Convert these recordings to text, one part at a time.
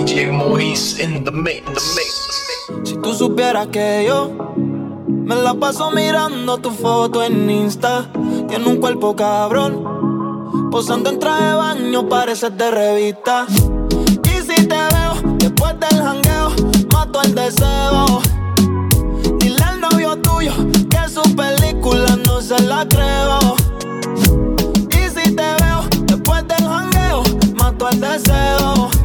DJ Moise in the mix. Si tú supieras que yo me la paso mirando tu foto en Insta, tiene un cuerpo cabrón, posando en traje de baño, pareces de revista. Y si te veo después del jangueo, mato el deseo. Dile al novio tuyo que su película no se la creo. Y si te veo después del jangueo, mato el deseo.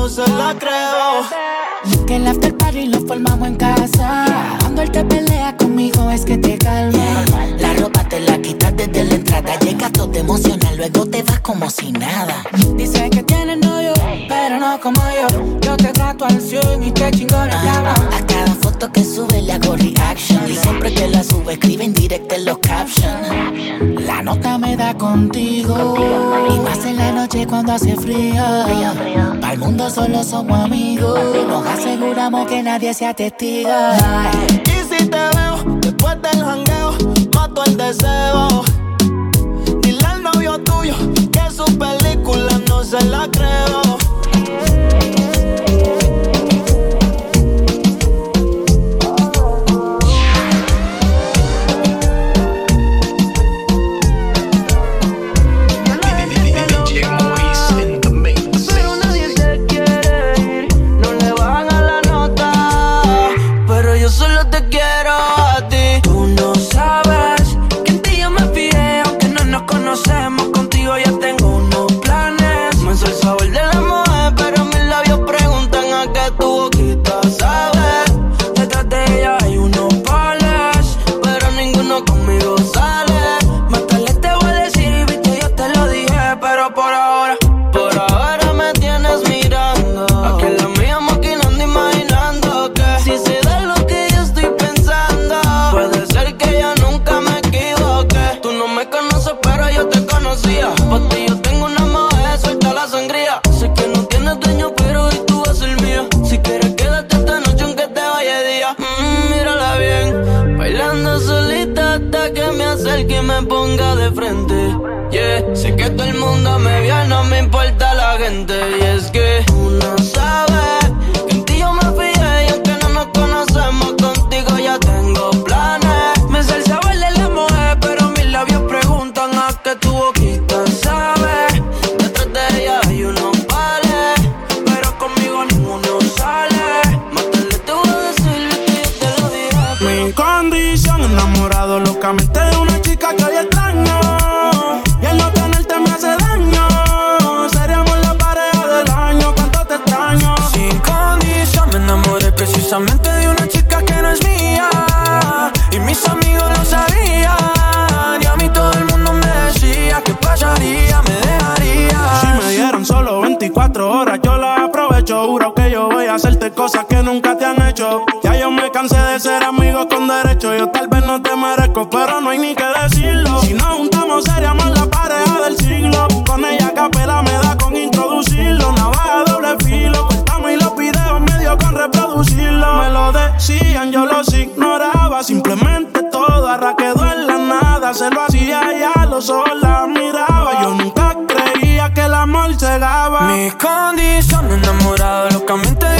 No se la creo. Que el after party lo formamos en casa. Cuando él te pelea conmigo es que te calma. La ropa te la quitas desde la entrada. Llegas todo emocional, luego te vas como si nada. Dice que tienes novio, pero no como yo. Yo te trato al 100 y te chingo la llama. A cada foto que sube le hago reaction. Y siempre que la sube, escribe en directo en los captions. La nota me da contigo. Y más en la noche cuando hace frío. Para el mundo solo somos amigos. Nos aseguramos que nadie sea testigo. Y si te veo después del jangueo, mato el deseo. Dile al novio tuyo que su película no se la creo. Locamente de una chica que hoy extraño. Y el no tenerte me hace daño. Seríamos la pareja del año, cuánto te extraño. Sin condición me enamoré precisamente de una chica que no es mía Y mis amigos lo sabían Y a mí todo el mundo me decía que pasaría, me dejaría Si me dieron solo 24 horas, yo las aprovecho. Juro que yo voy a hacerte cosas que nunca cansé de ser amigos con derecho. Yo tal vez no te merezco, pero no hay ni que decirlo. Si nos juntamos, seríamos la pareja del siglo. Con ella a capela me da con introducirlo. Navaja doble filo. Cortamos y los videos medio con reproducirlo. Me lo decían, yo los ignoraba. Simplemente todo quedó en la nada. Se lo hacía ya, los ojos la miraba. Yo nunca creía que el amor cegaba. Mi condición enamorado locamente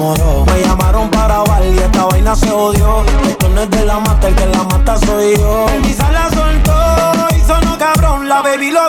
enamoró. Me llamaron para bailar y esta vaina se odió. Esto no es de la mata, el que la mata soy yo. Se la soltó y sonó cabrón. La baby lo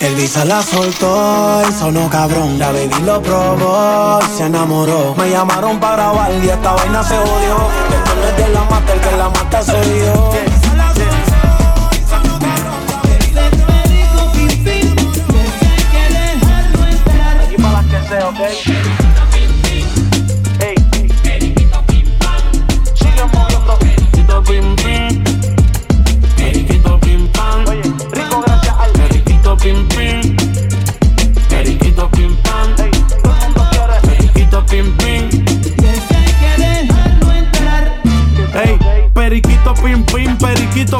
El visa la soltó y sonó cabrón. La baby lo probó y se enamoró. Me llamaron para grabar y esta vaina se odió. Esto no es de la mata, el que la mata soy yo. Aquí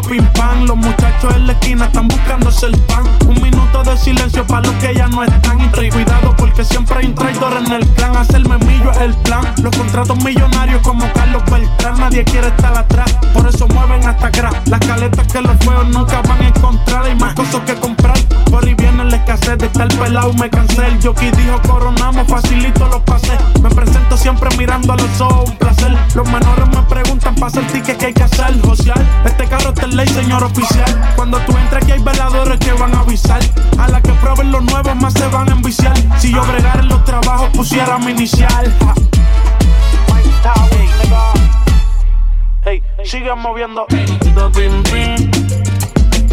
pim, pam. Los muchachos en la esquina están buscándose el pan. Un minuto de silencio para los que ya no están. Y cuidado porque siempre hay un traidor en el clan. Hacerme millo es el plan. Los contratos millonarios como Carlos Beltrán. Nadie quiere estar atrás. Por eso mueven hasta atrás. Las caletas pelado. Me cansé. El jockey dijo coronamos. Facilito los pases. Me presento siempre mirando a los ojos. Un placer. Los menores me preguntan para hacer ticket que hay que hacer. Social. Este carro está en ley, señor oficial. Cuando tú entres aquí hay veladores que van a avisar. A la que prueben los nuevos más se van a enviciar. Si yo bregara en los trabajos pusiera mi inicial. Hey, sigue moviendo. Periquito pim pim,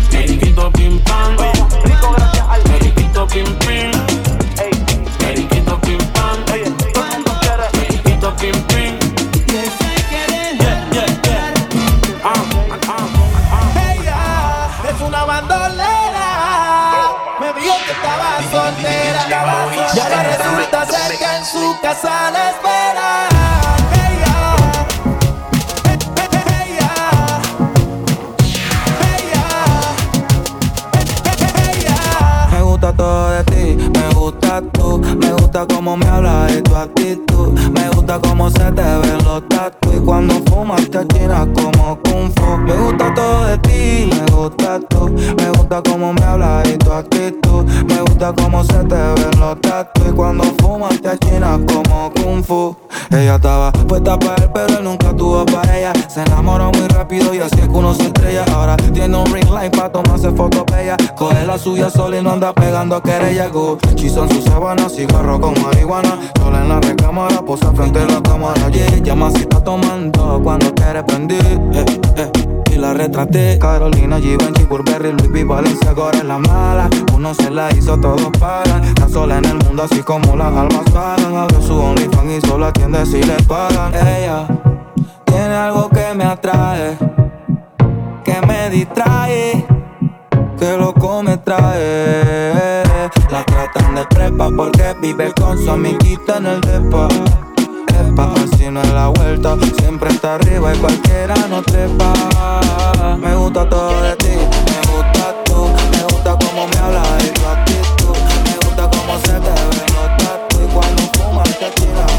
periquito pim pam. Rico gracias al Pim pim, periquito pim pam. Periquito pim pim. Me que estaba soltera. Y ahora resulta ser en su casa la espera. Me gusta cómo se te ven los tatu y cuando fumas te achinas como kung fu. Me gusta me gusta tú, me gusta cómo me hablas y tu actitud, me gusta cómo se te ven los tatu y cuando fumas te achinas como kung fu. Ella estaba puesta para él, pero él nunca tuvo para ella. Se enamoró muy rápido y así es que uno se estrella. Ahora tiene un ring light para tomarse fotos bella. Coge la suya sola y no anda pegando querella. Chizo en su sábana, cigarro con marihuana. Sola en la recámara, posa frente a la cámara. Yeah, llama si está tomando cuando quiere prender. Eh, eh. Y la retraté. Carolina, Givenchy, Burberry, Louis V, Valencia, ahora es la mala. Uno se la hizo, todos pagan Está sola en el mundo así como las almas pagan Abre su OnlyFans y solo atiende si le pagan. Ella tiene algo que me atrae Que me distrae Que loco me trae. La tratan de prepa porque vive con su amiguita en el depa si no es la vuelta, siempre está arriba y cualquiera no trepa. Me gusta todo de ti, me gusta tú, me gusta cómo me hablas y tu actitud. Me gusta cómo se te ven los tatu y cuando fumas te tiras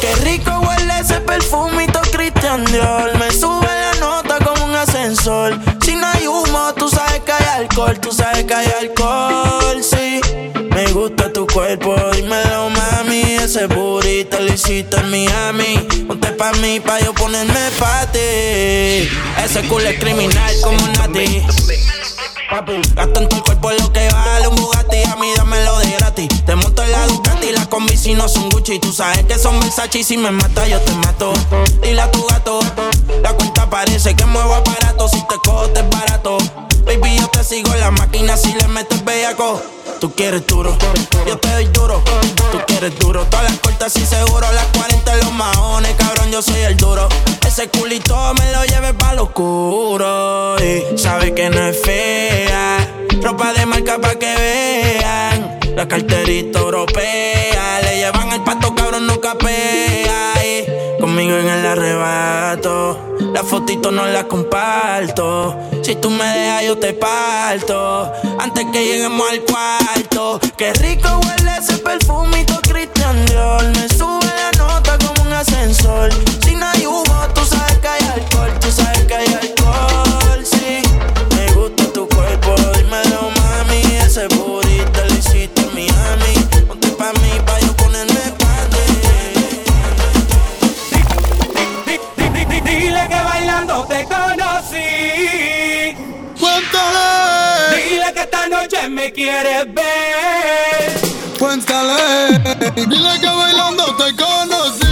Qué rico huele ese perfumito Christian Dior. Me sube la nota como un ascensor. Si no hay humo, tú sabes que hay alcohol, tú sabes que hay alcohol, sí. Me gusta tu cuerpo, dímelo ese burrito lo hiciste en Miami. Ponte pa' mí, pa' yo ponerme pa'. Ese culo es criminal como Nati. Gasto en tu cuerpo lo que vale un Bugatti. A mí dámelo de gratis. Te monto en la Ducati, las combi si no son Gucci. Tú sabes que son Versace y si me mata yo te mato. Dile a tu gato, la cuenta parece que muevo aparato. Si te cojo te es barato. Baby, yo te sigo en la máquina si le metes bellaco. Tú quieres duro, yo te doy duro. Tú quieres duro, todas las cortas y seguro. Las 40 en los maones, cabrón, yo soy el duro. Ese culito me lo lleve pa' lo oscuro. Y sabe que no es fea. Ropa de marca pa' que vean. La carterita europea. Le llevan el pato, cabrón, no capea. En el arrebato. La fotito no la comparto. Si tú me dejas, yo te parto. Antes que lleguemos al cuarto. Qué rico huele ese perfumito Christian Dior. Me sube la nota como un ascensor. Si no hay humo, tú sabes que hay alcohol. Tú sabes que hay alcohol, quieres ver. Cuéntale. Dile que bailando te conocí.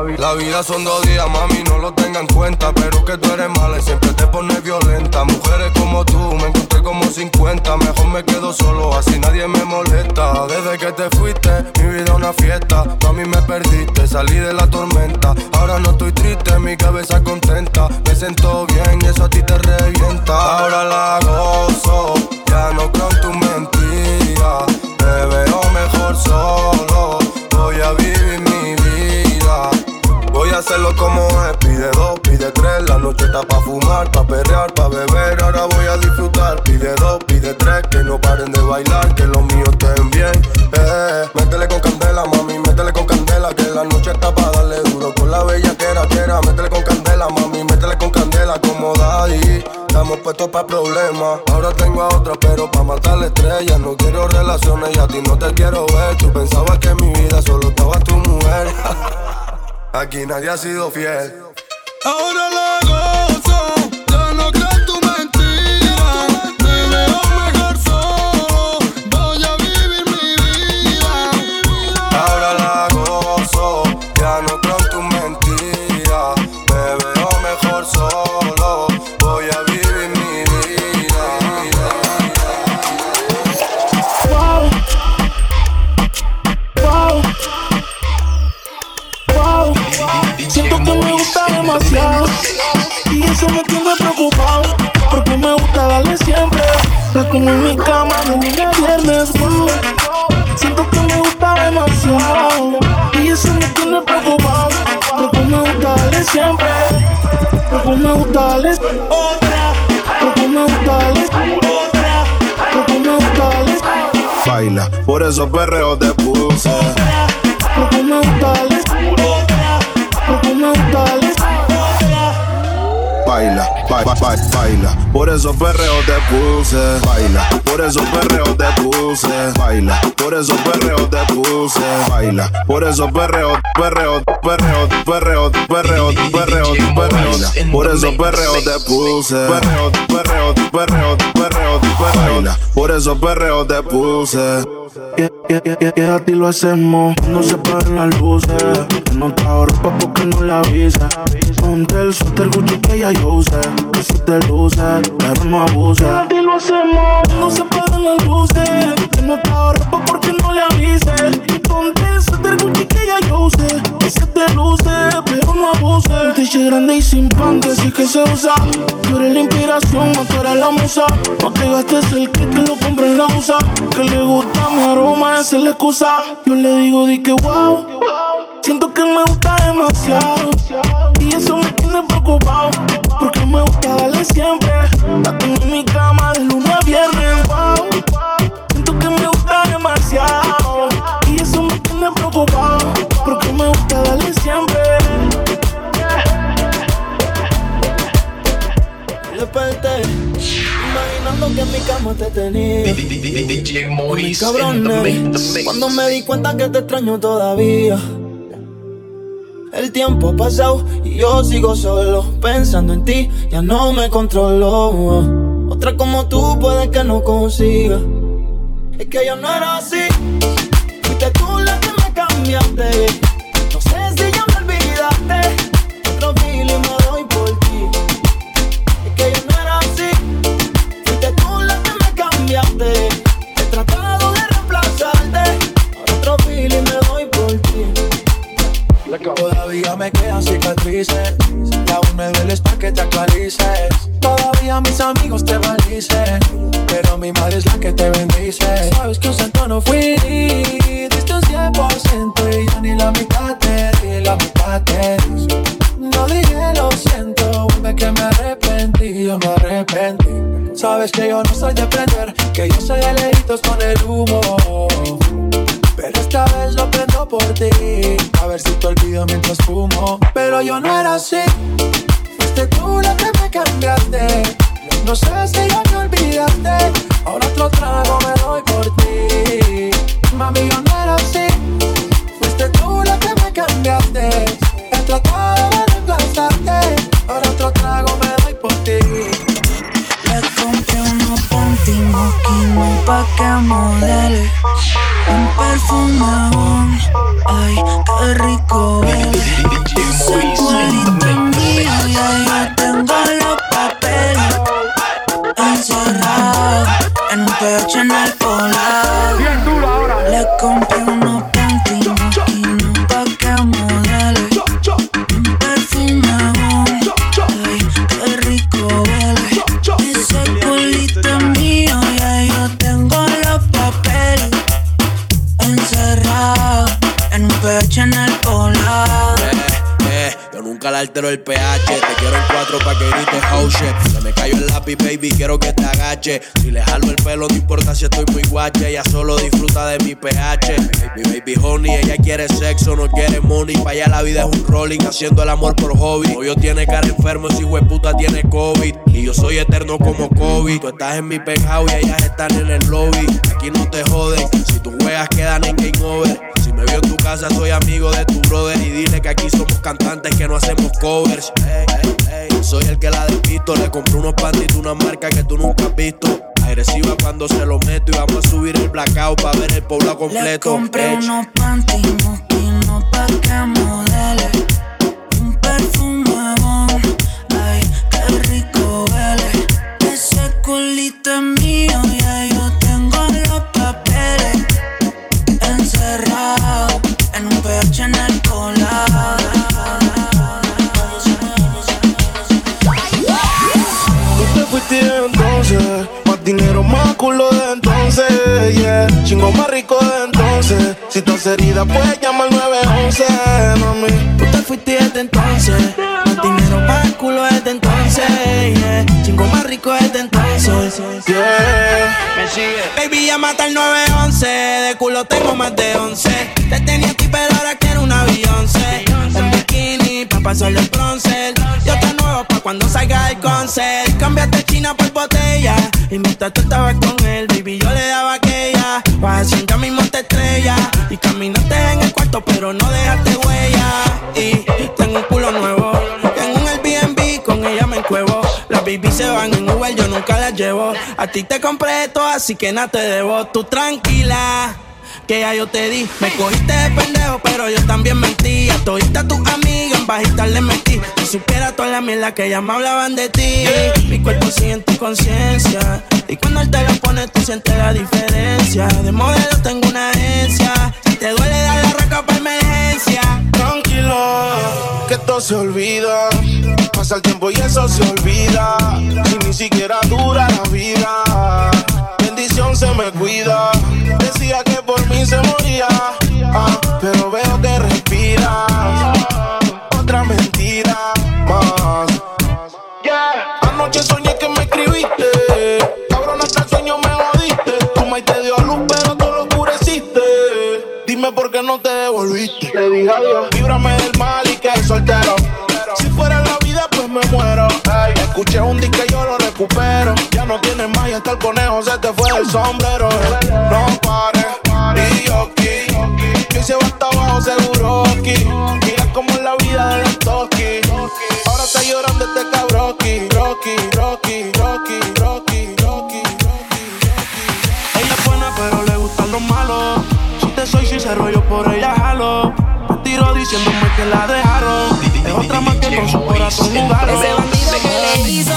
La vida son dos días, mami, no lo tengan en cuenta. Pero que tú eres mala y siempre te pones violenta. Mujeres como tú, me encontré como 50. Mejor me quedo solo, así nadie me molesta. Desde que te fuiste, mi vida una fiesta. Mami, me perdiste, salí de la tormenta. Ahora no estoy triste, mi cabeza contenta. Me siento bien y eso a ti te revienta. Ahora la gozo, ya no creo en tu mentira. Te veo mejor solo, voy a vivir hacerlo como es, pide dos, pide tres La noche está pa' fumar, pa' perrear, pa' beber. Ahora voy a disfrutar, pide dos, pide tres Que no paren de bailar, que los míos estén bien. Eh, Métele con candela, mami, métele con candela Que la noche está pa' darle duro. Con la bella que era, que era Métele con candela, mami, métele con candela Como daddy, estamos puestos pa' problemas. Ahora tengo a otra, pero pa' matar la estrella. No quiero relaciones y a ti no te quiero ver. Tú pensabas que mi vida solo estaba tu mujer Aquí nadie ha sido fiel. Ahora la Baila, por eso perreo te puse. Gusta darle Baila, ba- ba- ba- baila, por eso perreo te puse. Baila, por eso perreo te puse. Baila, por eso perreo te puse. Baila, por eso perreo, perreo, perreo, perreo, perreo, perreo, perreo. Por eso perreo te puse. Perreo, perreo, perreo, perreo, perreo. Por eso perreo te puse. Y a ti lo hacemos No se paran las luces. Que no te ropa porque no la avisa. Ponte el suéter Gucci que ya yo usé. Que si te luce, pero no abuse Y a ti lo hacemos No se paran las luces. Que no te ropa porque no le avises Y ponte el suéter Gucci que ya yo usé. Que si te luce, pero no abuse. Un t-shirt grande y sin pan que sí que se usa. Tú eres la inspiración, no tú eres la musa. No te gastes el kit que lo compré en la usa Que le gusta mi aroma, esa es la excusa. Yo le digo, di que wow Siento que me gusta demasiado. Y eso me tiene preocupado Porque me gusta darle siempre. La tengo en mi cama de lunes a viernes wow. Siento que me gusta demasiado tenía. Nene. mix. the mix. Cuando me di cuenta que te extraño todavía. El tiempo ha pasado y yo sigo solo. Pensando en ti, ya no me controlo. Otra como tú puede que no consiga. Es que yo no era así. Fuiste tú la que me cambiaste. Todavía me quedan cicatrices. Y aún me dueles que te actualices. Todavía mis amigos te malicen. Pero mi madre es la que te bendice. Sabes que un santo no fui. Diste un 100% y ya ni la mitad te di. La mitad te di. No dije lo siento, vuelve que me arrepentí. Yo me arrepentí. Sabes que yo no soy de prender. Que yo soy de lejitos con el humo. Pero esta vez lo prendo por ti. Ver si te olvido mientras fumo. Pero yo no era así. Fuiste tú la que me cambiaste. No sé si ya me olvidaste. Ahora otro trago me doy por ti. Mami, yo no era así. Fuiste tú la que me cambiaste. He tratado de reemplazarte. Ahora otro trago me doy por ti. Le compré unos panty moquino pa' que modele Un perfumón, ay, qué rico huele Ese culito mío, ya yo tengo los papeles. Encerrado en pecho en el polar. Le compré unos cuatro pa' que grites oh shit. Se me cayó el lápiz, baby, quiero que te agache. Si le jalo el pelo, no importa si estoy muy guache. Ella solo disfruta de mi pH. Baby, baby, honey, ella quiere sexo, no quiere money. Pa' allá la vida es un rolling, haciendo el amor por hobby. Hoyo tiene cara enfermo, si puta tiene COVID. Y yo soy eterno como COVID. Tú estás en mi penthouse y ellas están en el lobby. Aquí no te joden, si tus juegas quedan en game over. Si me veo en tu casa, soy amigo de tu brother. Y dile que aquí somos cantantes que no hacemos covers. Soy el que la despisto. Le compré unos de una marca que tú nunca has visto. Agresiva cuando se lo meto. Y vamos a subir el blackout para ver el pueblo Le completo. compré Ey. unos panty pa' que modele rico de entonces. Si estás herida, puedes llamar 911, mami. Tú te fuiste desde entonces. Más dinero, más culo desde entonces. Yeah. Chingo más rico desde entonces. Yeah. Me sigue. Baby, ya mata el 911. De culo tengo más de 11. Te tenía aquí, pero ahora quiero una Beyoncé. En bikini, pa' pasarle el bronce. Yo te nuevo pa' cuando salga el concert. Cambiaste China por botella. Y mientras tú estabas con él, Y caminaste en el cuarto, pero no dejaste huella. Y tengo un culo nuevo. Tengo un Airbnb, con ella me encuevo. Las baby se van en Uber, yo nunca las llevo. A ti te compré todo, así que nada te debo. Tú tranquila. Que ya yo te di, me cogiste de pendejo, pero yo también mentí. A todita tus amigas en bajita le metí. Si supiera toda la mierda que ellas me hablaban de ti. Mi cuerpo sigue en tu conciencia. Y cuando él te lo pone, tú sientes la diferencia. De modelo tengo una agencia. Si te duele, dar la raca para emergencia. Tranquila, que esto se olvida. Pasa el tiempo y eso se olvida. Y ni siquiera dura la vida. Bendición se me cuida. Decía que por mí se moría. ah, pero veo que respiras. Otra mentira qué no te devolviste. Te dije adiós. Líbrame del mal y que soltero. Si fuera la vida, pues me muero. Escuché un disque yo lo recupero. Ya no tienes más y hasta el conejo se te fue el sombrero. Diciéndome que la dejaron. Es otra más que con su corazón jugaron. Ese bandido que le hizo,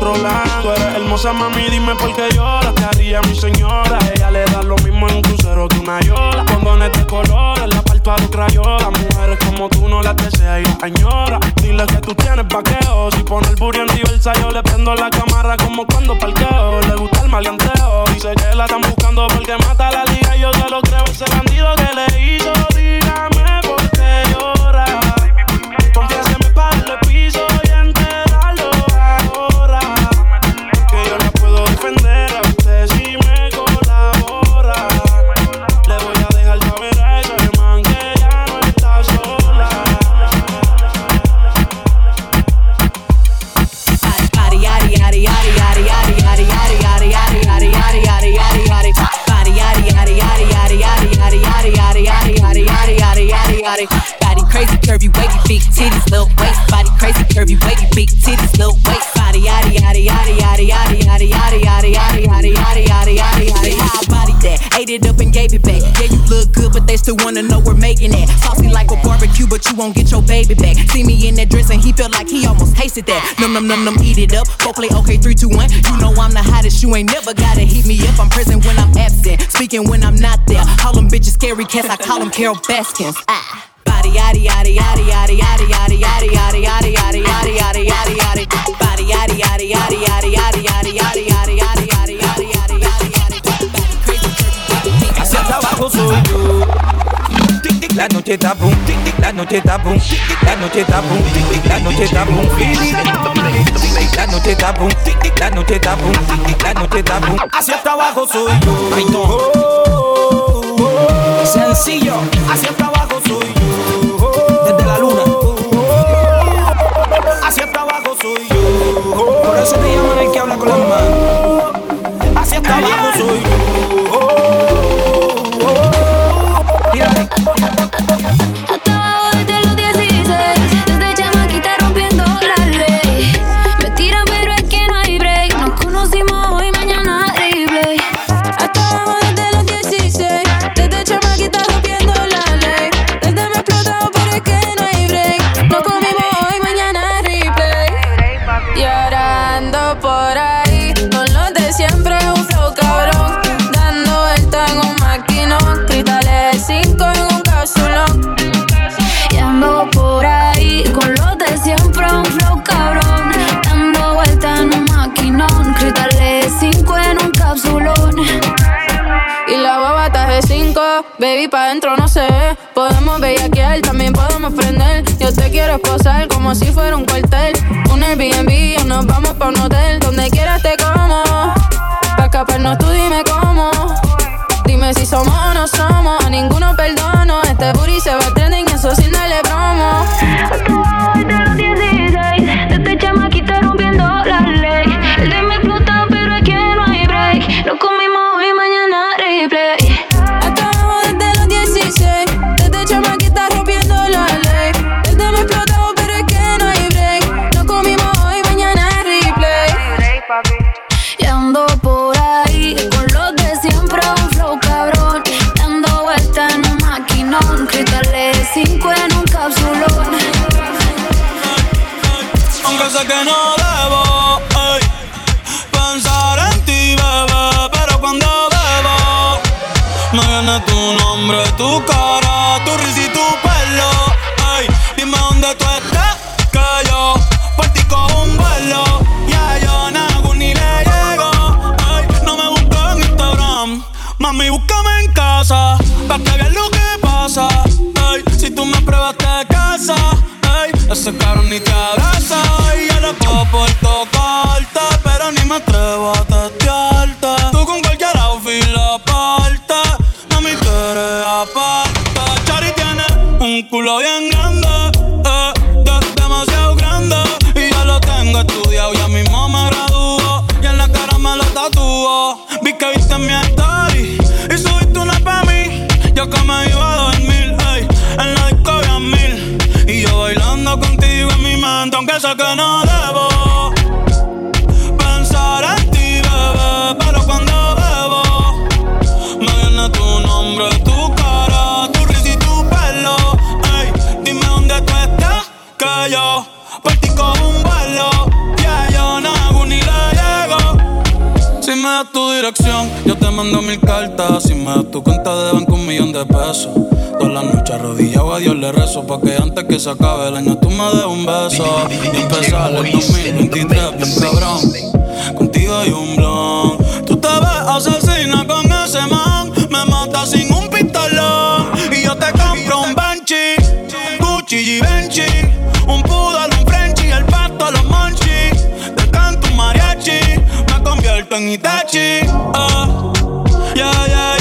Tú eres hermosa, mami, dime por qué lloras. Te haría mi señora. Ella le da lo mismo en un crucero que una yola. Condones de colores, la parto a los crayolas. Mujeres como tú no las deseas y las. Dile que tú tienes vaqueo. Si pone el burro en diversa, yo le prendo la cámara como cuando parqueo. Le gusta el maleanteo. Dice que la están buscando porque mata la liga. Yo te lo creo, ese bandido que le that, ate it up and gave it back. Yeah, you look good, but they still wanna know we're making it. Saucy like a barbecue, but you won't get your baby back. See me in that dress and he felt like he almost tasted that. Num num num num, eat it up. Go play okay, three, two, one. You know I'm the hottest. You ain't never gotta heat me up. I'm present when I'm absent, speaking when I'm not there. Call them bitches scary cats. I call them Carol Baskins. Ah. Body yaddy yaddy yaddy yaddy yaddy yaddy yaddy yaddy yaddy yaddy yaddy yaddy yaddy yaddy body yaddy yaddy yaddy yaddy yaddy yaddy yaddy La noche está boom, la noche está boom, la noche está boom, la noche está boom, la noche está boom, la noche está boom, la noche está boom. Hacia hasta abajo soy yo. Ay, no. Sencillo. Hacia hasta abajo soy yo. Desde la luna. Hacia hasta abajo soy yo. Por eso te llaman el que habla con las manos. Hacia hasta abajo soy Hasta baby, pa' dentro no sé. Podemos bellaquear, también podemos prender. Yo te quiero esposar como si fuera un cuartel. Un Airbnb o nos vamos pa' un hotel. Donde quieras te como. Pa' escaparnos tú dime cómo. Dime si somos o no somos. A ninguno perdono. Este booty se va trending y eso sin darle búscame en casa, para que veas lo que pasa. Si tú me pruebas te casa, ey, ese cabrón ni te abraza. Y yo no puedo por tocarte, pero ni me atrevo a Yo te mando mil cartas. Si me das tu cuenta de banco, un millón de pesos. Todas las noches arrodillado a Dios le rezo. Pa' que antes que se acabe el año tú me des un beso. Y empezar el 2023 bien cabrón. Contigo hay un blon. Tú te ves asesina con ese man. Me mata sin un pistolón. Y yo te compro un Benchi. Gucci y Capitán Itachi. Ah, yeah, yeah,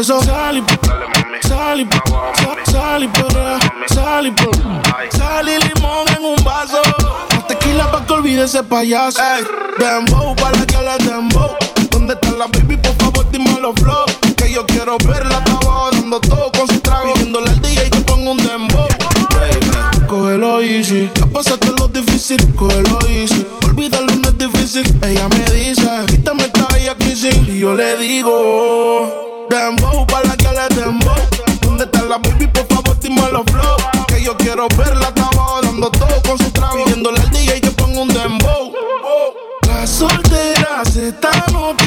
eso sal y sal y sal y sal y limón en un vaso. Más tequila pa' que olvide ese payaso. Ey, dembow para que la dembow. ¿Dónde está la baby? Por favor, dime los flow. Que yo quiero verla abajo dando todo con su trago. Viéndole al DJ que ponga un dembow. Cógelo easy. Ya pasaste lo difícil, cógelo easy. Olvídalo, no es difícil. Ella me dice, quítame esta bella crisis. Y yo le digo... Dembow, pa' la que le dembow. ¿Dónde está la baby? Por favor, dime los flow. Que yo quiero verla, estaba dando todo con su trago. Pidiéndole al DJ que ponga un dembow. La soltera se está notando.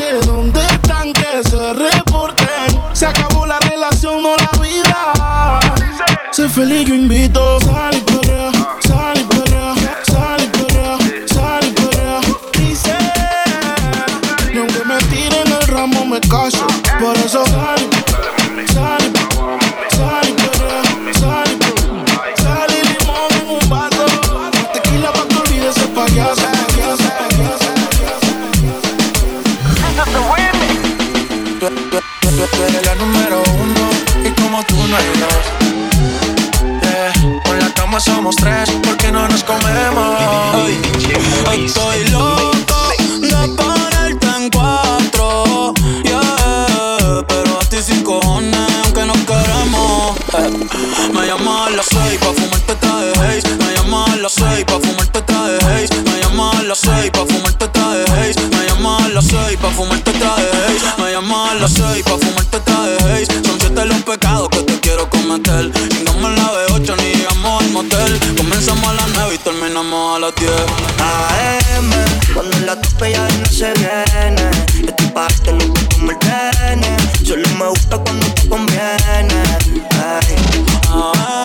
Gusta cuando te conviene. Ay.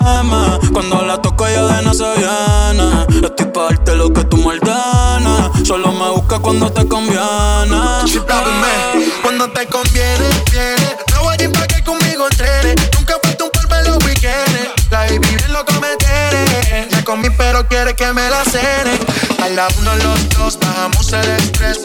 Ama, cuando la toco ella de no se viene. Estoy pa' darte lo que tú me ordenas. Solo me busca cuando te conviene. Cuando te conviene, viene. No voy a ir pa' que conmigo entrene. Nunca falta un par de los weekends. La baby bien lo cometeré. Ya comí, pero quiere que me la cene. A la uno los dos bajamos el estrés.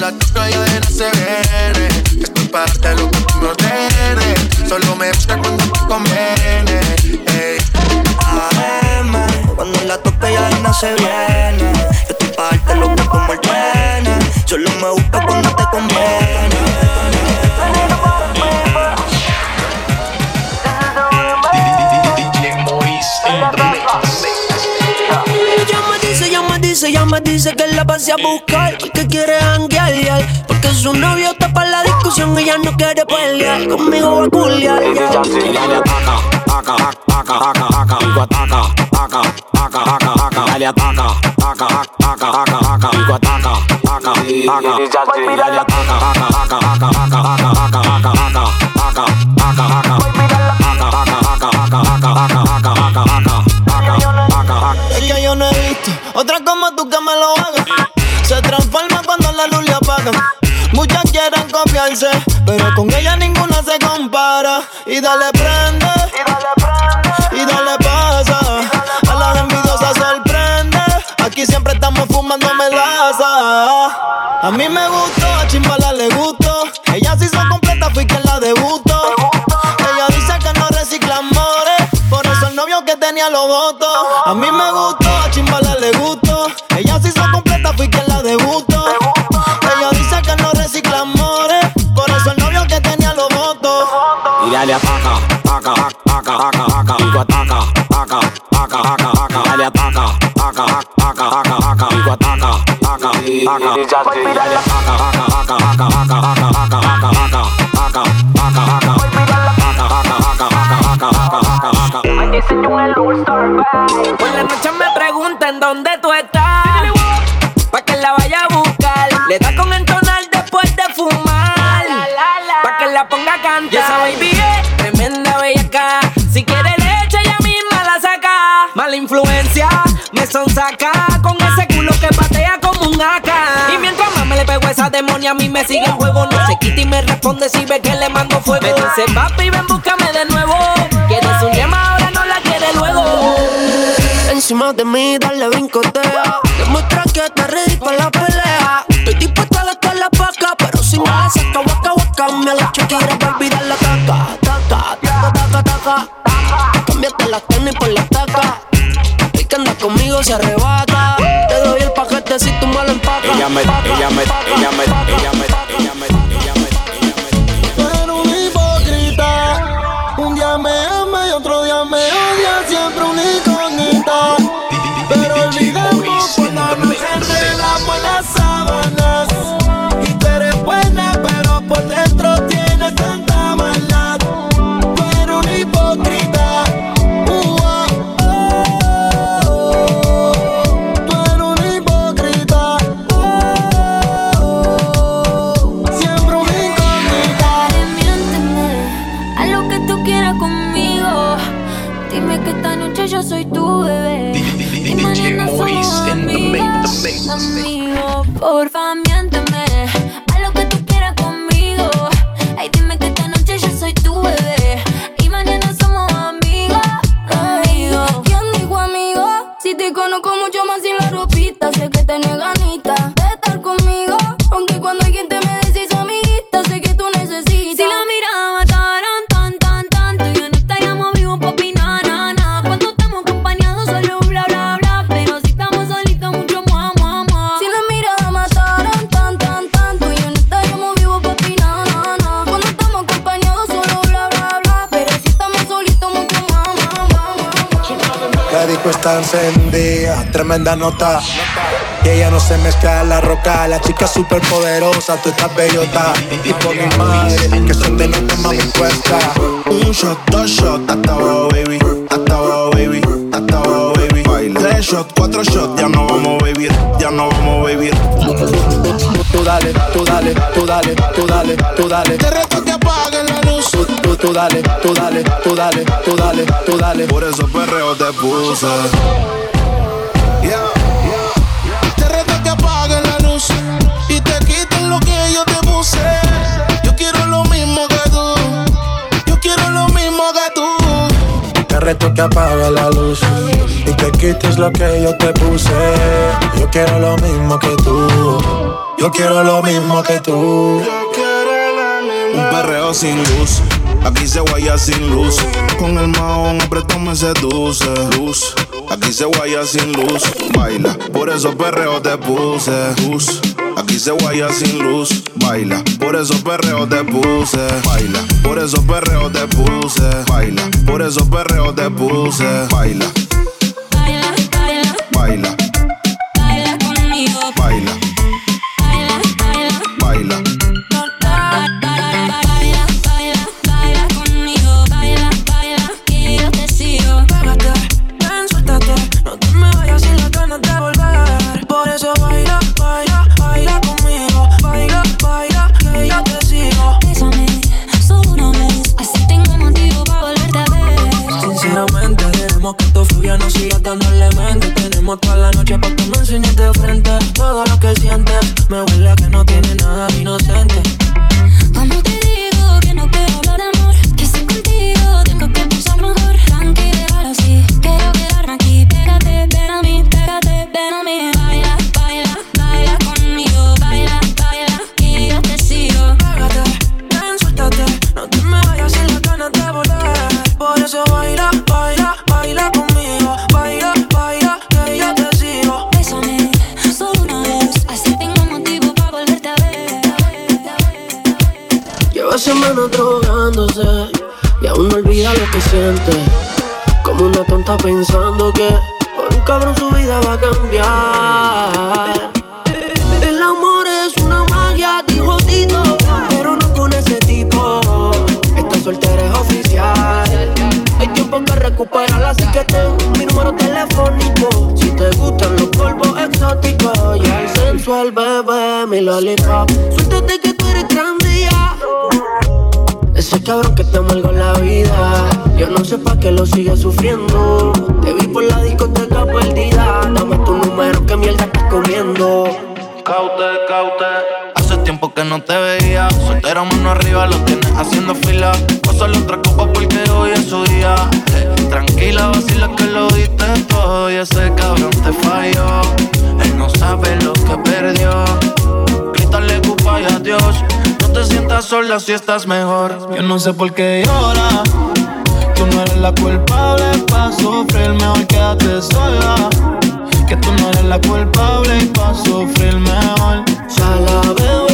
la toco ella de se viene. Estoy pa' darte lo que tú me ordenes. Solo me gusta cuando te conviene. Ey. AM, cuando la ella de no se viene. Estoy pa' darte lo que como el pene. Solo me busca cuando te conviene. ella me dice que la pase a buscar que quiere hanguear Porque su novio está para la discusión Ella no quiere pelear Conmigo va a culiar otra como tú lo haga. Se transforma cuando la luz le apaga. Muchas quieren copiarse, pero con ella ninguna se compara. Y dale prende, y dale pasa. A las envidiosas sorprende. Aquí siempre estamos fumando melaza. A mí me gustó, a Chimbala le gustó. Ella se hizo completa, fui quien la debutó. Ella dice que no recicla amores, por eso el novio que tenía lo voto. A mí me gustó, a Chimbala le gustó. Completa, fui quien la debutó. Ella dice que no recicla amores, por eso el novio que tenía lo voto. Y dale ataca, ataca, ataca, ataca, ataca, y ataca, ataca, ataca, ataca, ataca, dale ataca, ataca, ataca, ataca, ataca, y ataca, ataca, ataca, y dale ataca, ataca, ataca, ataca, ataca, ataca, ataca, ataca, ataca, Por la noche me preguntan dónde tú estás. Son saca. Con ese culo que patea como un AK. Y mientras más me le pego a esa demonia, a mí me sigue el juego. No se quita y me responde si ve que le mando fuego. Me dice, papi, ven, búscame de nuevo. Quieres un yema, ahora no la quiere luego. Encima de mí, dale brincotea. Demuestra que te ready para la pelea. Estoy dispuesta a la paca, pero si me la saca, waka waka, me agacho, quiero olvidar la taca. Taca, taca, taca, taca. Cámbiate las tenis por la taca. Se arrebata. Te doy el paquete si tú me lo empacas. Ella me, ella me, ella me, Y ella no se mezcla en la roca, la chica super poderosa, tú estás bellota. Y por mi madre, que son de nota mami cuesta. Un shot, dos shots, hasta abajo, baby. Hasta abajo, baby. Hasta abajo, baby. Tres shots, cuatro shots, ya no vamos vivir. Ya no vamos vivir. Tú dale, tú dale, tú dale, tú dale, tú dale. Te reto que apagues la luz. Tú, tú, tú dale, tú dale, tú dale, tú dale, tú dale. Por eso perreo te puse. Reto que apague la luz y te quites lo que yo te puse. Yo quiero lo mismo que tú. Yo quiero lo mismo que tú. Un perreo sin luz. Aquí se guaya sin luz. Con el mahón apretón me seduce. Luz. Aquí se guaya sin luz. Baila. Por eso perreo te puse. Luz. Aquí se guaya sin luz. Baila. Por eso perreo te puse. Baila. Por eso perreo te puse. Baila. Por eso perreo te puse. Baila, baila, Baila. baila Como una tonta pensando que por un cabrón su vida va a cambiar. El amor es una magia, dijo Tito, pero no con ese tipo. Esta soltera es oficial. Hay tiempo que recuperarla, así que ten mi número telefónico. Si te gustan los polvos exóticos y el sensual bebé, mi lollipop. Suéltate que tú eres grande. Ese cabrón que te amargó la vida. Yo no sé pa' qué lo sigue sufriendo. Te vi por la discoteca perdida. Dame tu número, que mierda estás comiendo. Caute, caute. Hace tiempo que no te veía. Soltera mano arriba, lo tienes haciendo fila. Pásale otra copa porque hoy es su día. Eh, tranquila, vacila que lo diste todo. Y ese cabrón te falló. Él no sabe lo que perdió. Grítale culpa y adiós. No te sientas sola si estás mejor. Yo no sé por qué llora. Tú no eres la culpable pa' sufrir, mejor quédate sola. Que tú no eres la culpable y pa' sufrir mejor. Sal a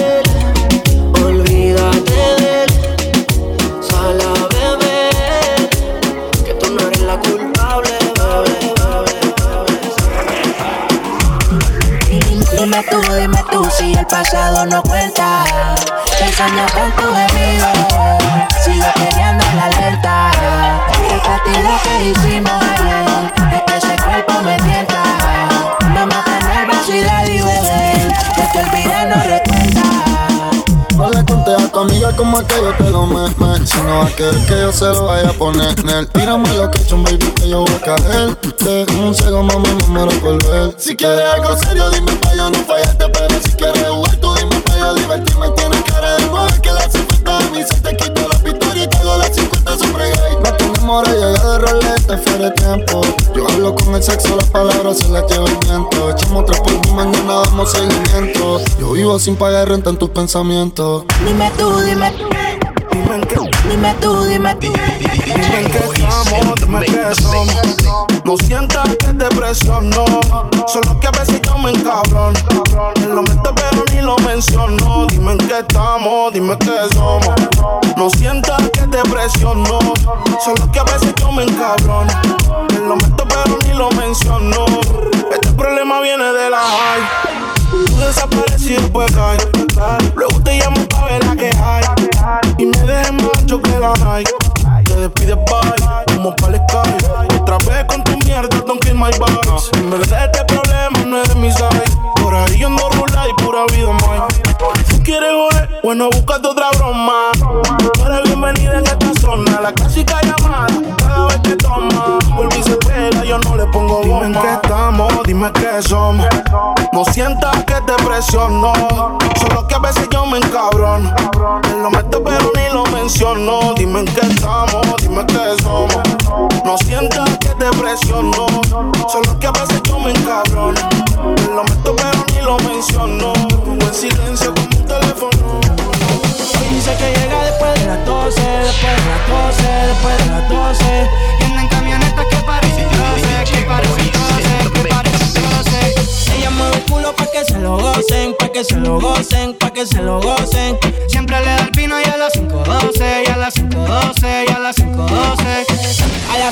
pasado no cuenta. Sueño con tu gemido. Sigo teniendo la alerta. Que para ti lo que hicimos. Es que ese cuerpo me tienta. Me mata nervosidad y bebé. Que te olvidé, no recuerda. Amiga como que yo te lo me, me. Si no va a querer que yo se lo vaya a poner en él. Tírame lo que he hecho, baby, que yo voy a caer. En un segundo, mami, me muero por ver Si quieres algo serio, dime pa' yo no fallarte Pero si quieres jugar, tú dime pa' yo divertirme. Tienes cara de mujer que la 50 de mí. Se te quito la pistola y te hago las 50 sobre enamoré, llega de roleta, fuera de tiempo. Yo hablo con el sexo, las palabras se las llevo el viento. Echamos tres mí, mañana damos seguimiento. Yo vivo sin pagar renta en tus pensamientos. Dime tú, dime tú. Dime tú, dime tú. Dime en qué estamos, dime qué somos. No sientas que te presiono. Solo que a veces yo me encabron. Me lo meto pero ni lo menciono. Dime en qué estamos, dime qué somos. No sientas que te presiono. Solo que a veces yo me encabrono. Me lo meto pero ni lo menciono. Este problema viene de la high. Tú desapareces y después. Luego te llamo pa' ver la que hay. Y me dejes macho que la hay. Te despides bye, como para el sky. Otra vez con tu mierda, don't kill my vibes. En verdad este problema no es de mi side. Por ahí yo ando rula pura vida, man. Quieres joder, bueno, búscate otra broma. Tú eres bienvenida en esta zona. La clásica llamada, cada vez que toma. Vuelve y se pega, yo no le pongo goma. Dime en qué estamos, dime qué somos. No sientas que te presiono. Solo que a veces yo me encabrono. Te lo meto pero ni lo menciono. Dime en qué estamos, dime qué somos. No sientas que te presiono. Solo que a veces yo me encabrono. Te lo meto pero ni lo menciono. En silencio como dice que llega después de las 12, después de las 12, después de las 12. Y anda en camionetas que parecen 12, que parecen 12, que parecen 12. Ella mueve el culo pa' que se lo gocen, pa' que se lo gocen, pa' que se lo gocen. Siempre le da el vino y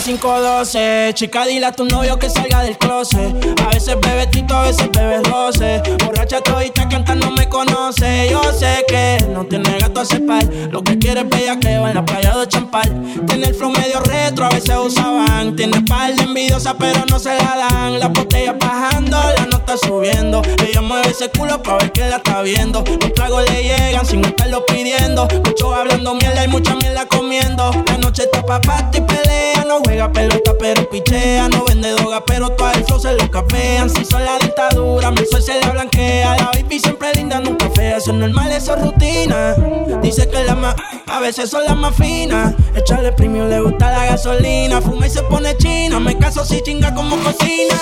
5.12, chica, dile a tu novio que salga del closet. A veces bebe tito, a veces bebe 12. Borracha todita cantando me conoce. Yo sé que no tiene gato a cepar. Lo que quiere es bellaqueo en la playa de Champal. Tiene el flow medio retro, a veces usaban. Tiene par de envidiosa, pero no se la dan. La botella bajando, la nota subiendo. Ella mueve ese culo pa' ver que la está viendo. Los tragos le llegan sin estarlo pidiendo. Mucho hablando mierda y mucha mierda comiendo. La noche está pa' y pelea. No juega pelota, pero pichea. No vende droga, pero todo flow se lo capean. Si son la dictadura, mi sol se la blanquea. La baby siempre linda, nunca fea. Eso es normal, eso es rutina. Dice que la más, a veces son las más finas. Echarle premium, le gusta la gasolina. Fuma y se pone china. Me caso si chinga como cocina.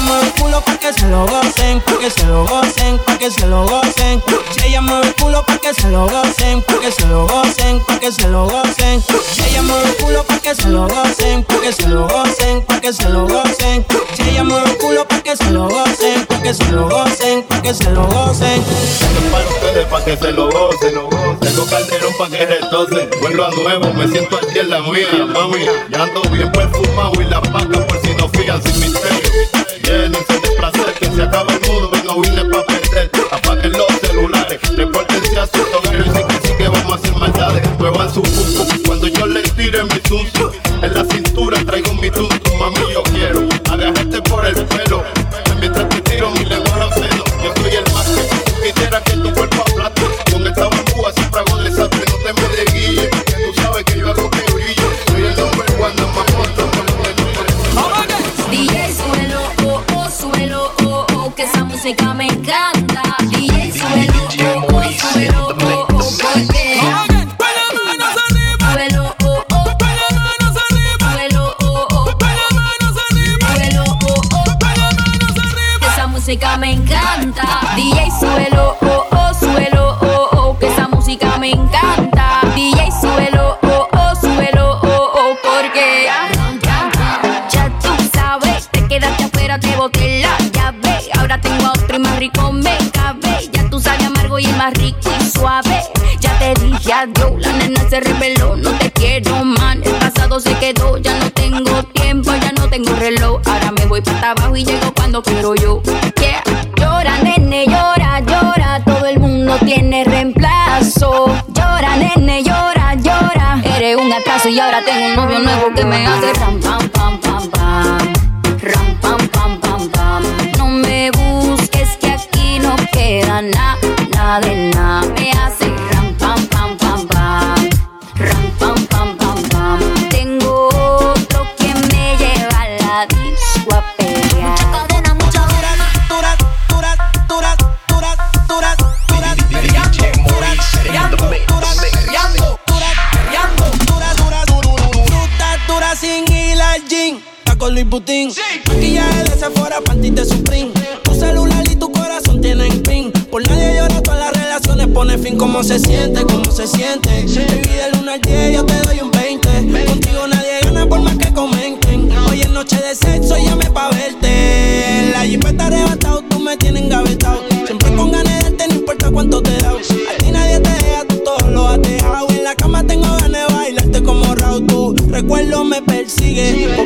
Ella mueve el culo pa' que se lo gocen, pa' que se lo gocen, pa' que se lo gocen. Ella mueve el culo pa' que se lo gocen, pa' que se lo gocen, pa' que se lo gocen. Ella mueve el culo pa' que se lo gocen, pa' que se lo gocen, pa' que se lo gocen. Ella mueve el culo pa' que se lo gocen, pa' que se lo gocen, que se lo gocen. Para ustedes, que se lo gocen. Tengo calderón pa' que retocen. Vuelvo a nuevo, me siento aquí en la mía, mami. Ya ando bien perfumado y la paca por si no fían sin misterio. Llénense de placer, que se acaba el mundo no vine pa' perder. Apaguen los celulares, repórtense a sus hogares y que sí que vamos a hacer maldades. Muevan su pum cuando yo les tire mi tuntum. En la cintura traigo mi tuntum, me voy para abajo y llego cuando quiero yo. Llora, nene, llora, llora. Todo el mundo tiene reemplazo. Llora, nene, llora, llora. Eres un atraso y ahora tengo un novio nuevo que me hace ram, pam, pam, pam, pam. Ram, pam, pam, pam, pam. No me busques que aquí no queda nada Luis Butín. Maquillaje de Sephora, panty de Supreme. Tu celular y tu corazón tienen pin. Por nadie llora, todas las relaciones pone fin. ¿Cómo se siente? ¿Cómo se siente? Baby, del 1 al 10 yo te doy un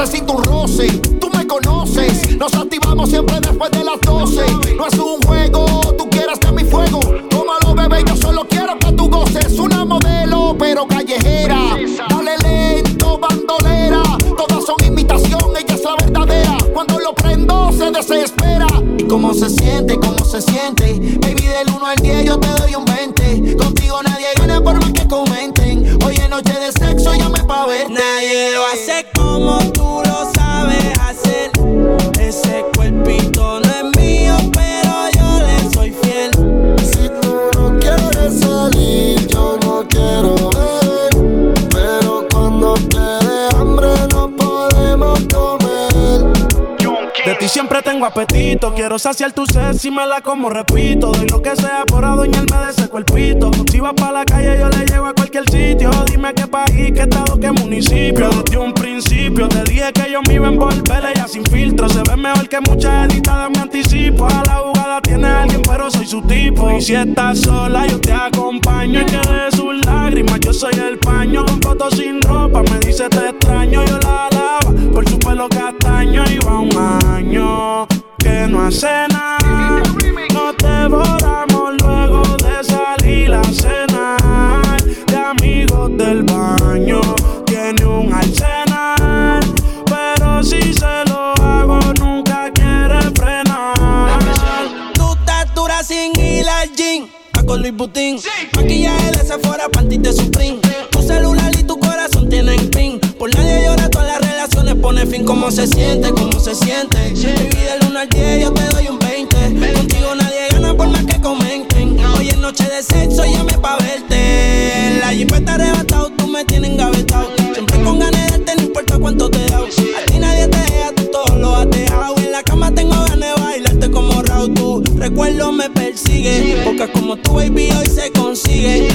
Solo necesito un roce. Tú me conoces, nos activamos siempre después de las 12. No es un juego, tú quieres que mi fuego. Tómalo, bebé, yo solo quiero que tú goces. Una modelo, pero callejera. Dale lento, bandolera. Todas son imitación, ella es la verdadera. Cuando lo prendo, se desespera. ¿Y cómo se siente? ¿Cómo se siente? Tengo apetito. Quiero saciar tu sed si me la como, repito. Doy lo que sea por adueñarme de ese cuerpito. Si vas para la calle, yo le llevo a cualquier sitio. Dime qué país, qué estado, qué municipio. Desde un principio te dije que yo me iba a envolver. Ella sin filtro se ve mejor que muchas editadas. Me anticipo a la jugada. Tiene alguien, pero soy su tipo. Y si estás sola, yo te acompaño. Y que sus lágrimas, yo soy el paño. Con fotos sin ropa, me dice te extraño. Yo la hace nada. Nos devoramos luego de salir a cenar. De amigos del baño, tiene un arsenal. Pero si se lo hago, nunca quiere frenar. Tu estatura sin ir al gym. Paco Luis Butín. Maquillaje de Sephora, panty de Supreme. Pone fin. ¿Cómo se siente? ¿Cómo se siente? Baby, del 1 al 10 yo te doy un 20. Contigo nadie gana por más que comenten. Hoy es noche de sexo, llame pa' verte. La jipeta arrebatado, tú me tienes engavetado. Siempre con ganas de darte, no importa cuánto te da. A ti nadie te deja, tú todo lo has dejado. En la cama tengo ganas de bailarte como Raúl. Tu recuerdo me persigue. Porque como tu baby hoy se consigue.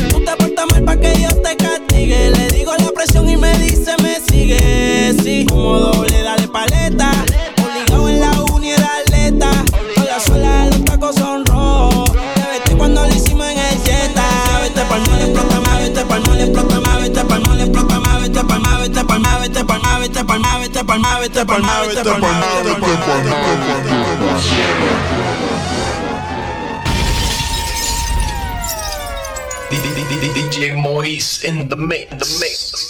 Vete pa'l mar, vete pa'l mar, vete pa'l mar, vete pa'l mar. DJ Moise in the mix. The mix. The mix.